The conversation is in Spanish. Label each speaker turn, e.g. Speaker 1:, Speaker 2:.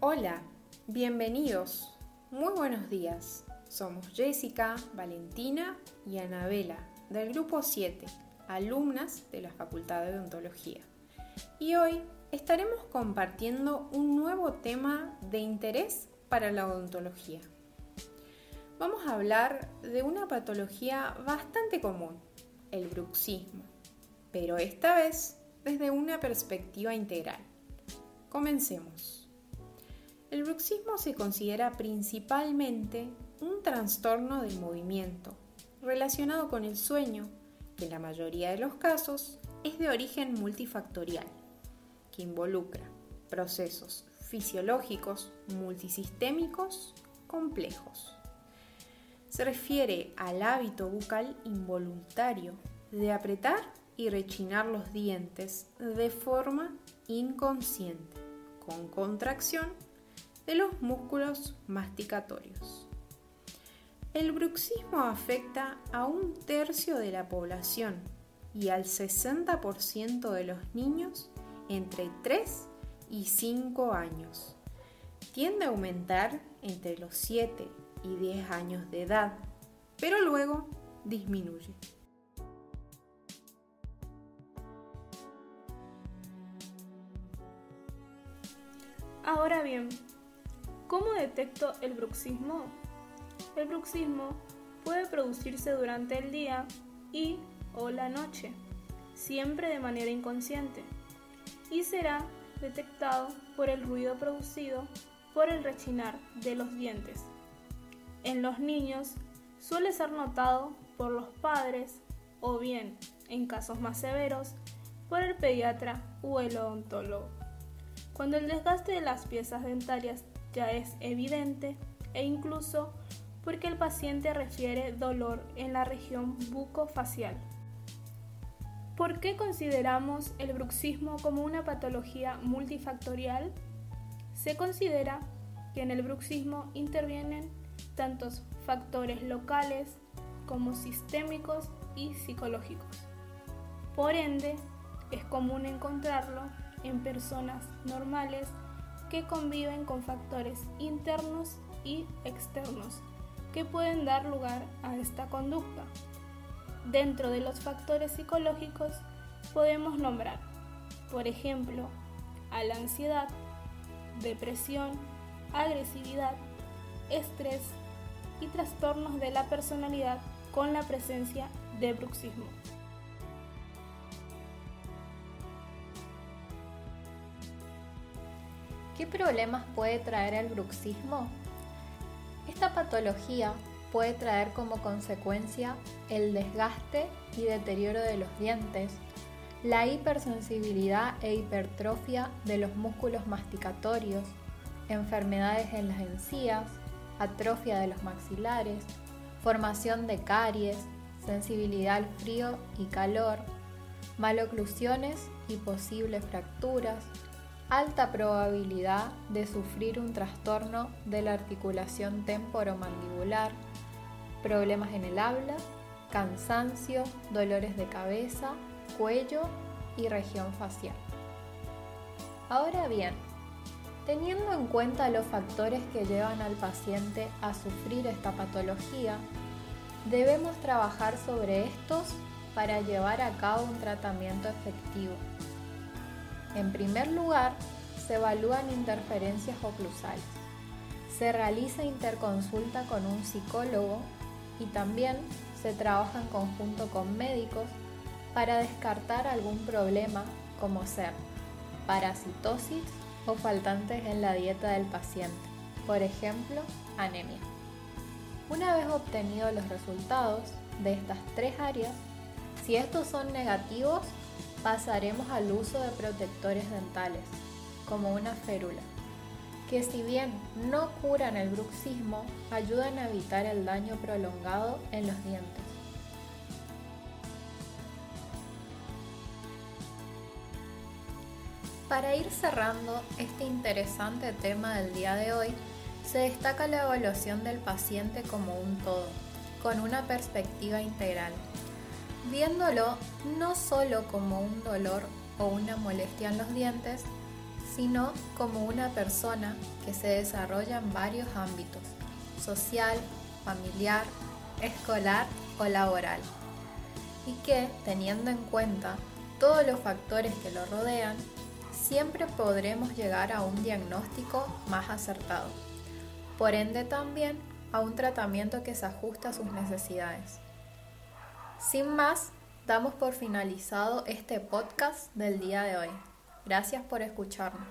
Speaker 1: Hola, bienvenidos. Muy buenos días. Somos Jessica, Valentina y Anabela del grupo 7, alumnas de la Facultad de Odontología. Y hoy estaremos compartiendo un nuevo tema de interés para la odontología. Vamos a hablar de una patología bastante común, el bruxismo, pero esta vez desde una perspectiva integral. Comencemos. El bruxismo se considera principalmente un trastorno del movimiento relacionado con el sueño, que en la mayoría de los casos es de origen multifactorial, que involucra procesos fisiológicos multisistémicos complejos. Se refiere al hábito bucal involuntario de apretar y rechinar los dientes de forma inconsciente, con contracción de los músculos masticatorios. El bruxismo afecta a un tercio de la población y al 60% de los niños entre 3 y 5 años. Tiende a aumentar entre los 7 y 10 años de edad, pero luego disminuye.
Speaker 2: Ahora bien, ¿Cómo detecto el bruxismo? El bruxismo puede producirse durante el día y o la noche, siempre de manera inconsciente, y será detectado por el ruido producido por el rechinar de los dientes. En los niños suele ser notado por los padres o bien, en casos más severos, por el pediatra o el odontólogo. Cuando el desgaste de las piezas dentarias es evidente e incluso porque el paciente refiere dolor en la región bucofacial. ¿Por qué consideramos el bruxismo como una patología multifactorial? Se considera que en el bruxismo intervienen tantos factores locales como sistémicos y psicológicos. Por ende, es común encontrarlo en personas normales que conviven con factores internos y externos que pueden dar lugar a esta conducta. Dentro de los factores psicológicos podemos nombrar, por ejemplo, a la ansiedad, depresión, agresividad, estrés y trastornos de la personalidad con la presencia de bruxismo.
Speaker 3: ¿Qué problemas puede traer el bruxismo? Esta patología puede traer como consecuencia el desgaste y deterioro de los dientes, la hipersensibilidad e hipertrofia de los músculos masticatorios, enfermedades en las encías, atrofia de los maxilares, formación de caries, sensibilidad al frío y calor, maloclusiones y posibles fracturas, alta probabilidad de sufrir un trastorno de la articulación temporomandibular, problemas en el habla, cansancio, dolores de cabeza, cuello y región facial. Ahora bien, teniendo en cuenta los factores que llevan al paciente a sufrir esta patología, debemos trabajar sobre estos para llevar a cabo un tratamiento efectivo. En primer lugar, se evalúan interferencias oclusales. Se realiza interconsulta con un psicólogo y también se trabaja en conjunto con médicos para descartar algún problema como ser parasitosis o faltantes en la dieta del paciente, por ejemplo, anemia. Una vez obtenidos los resultados de estas tres áreas, si estos son negativos, pasaremos al uso de protectores dentales, como una férula, que si bien no curan el bruxismo, ayudan a evitar el daño prolongado en los dientes. Para ir cerrando este interesante tema del día de hoy, se destaca la evaluación del paciente como un todo, con una perspectiva integral viéndolo no solo como un dolor o una molestia en los dientes, sino como una persona que se desarrolla en varios ámbitos, social, familiar, escolar o laboral, y que, teniendo en cuenta todos los factores que lo rodean, siempre podremos llegar a un diagnóstico más acertado. Por ende también a un tratamiento que se ajuste a sus necesidades. Sin más, damos por finalizado este podcast del día de hoy. Gracias por escucharnos.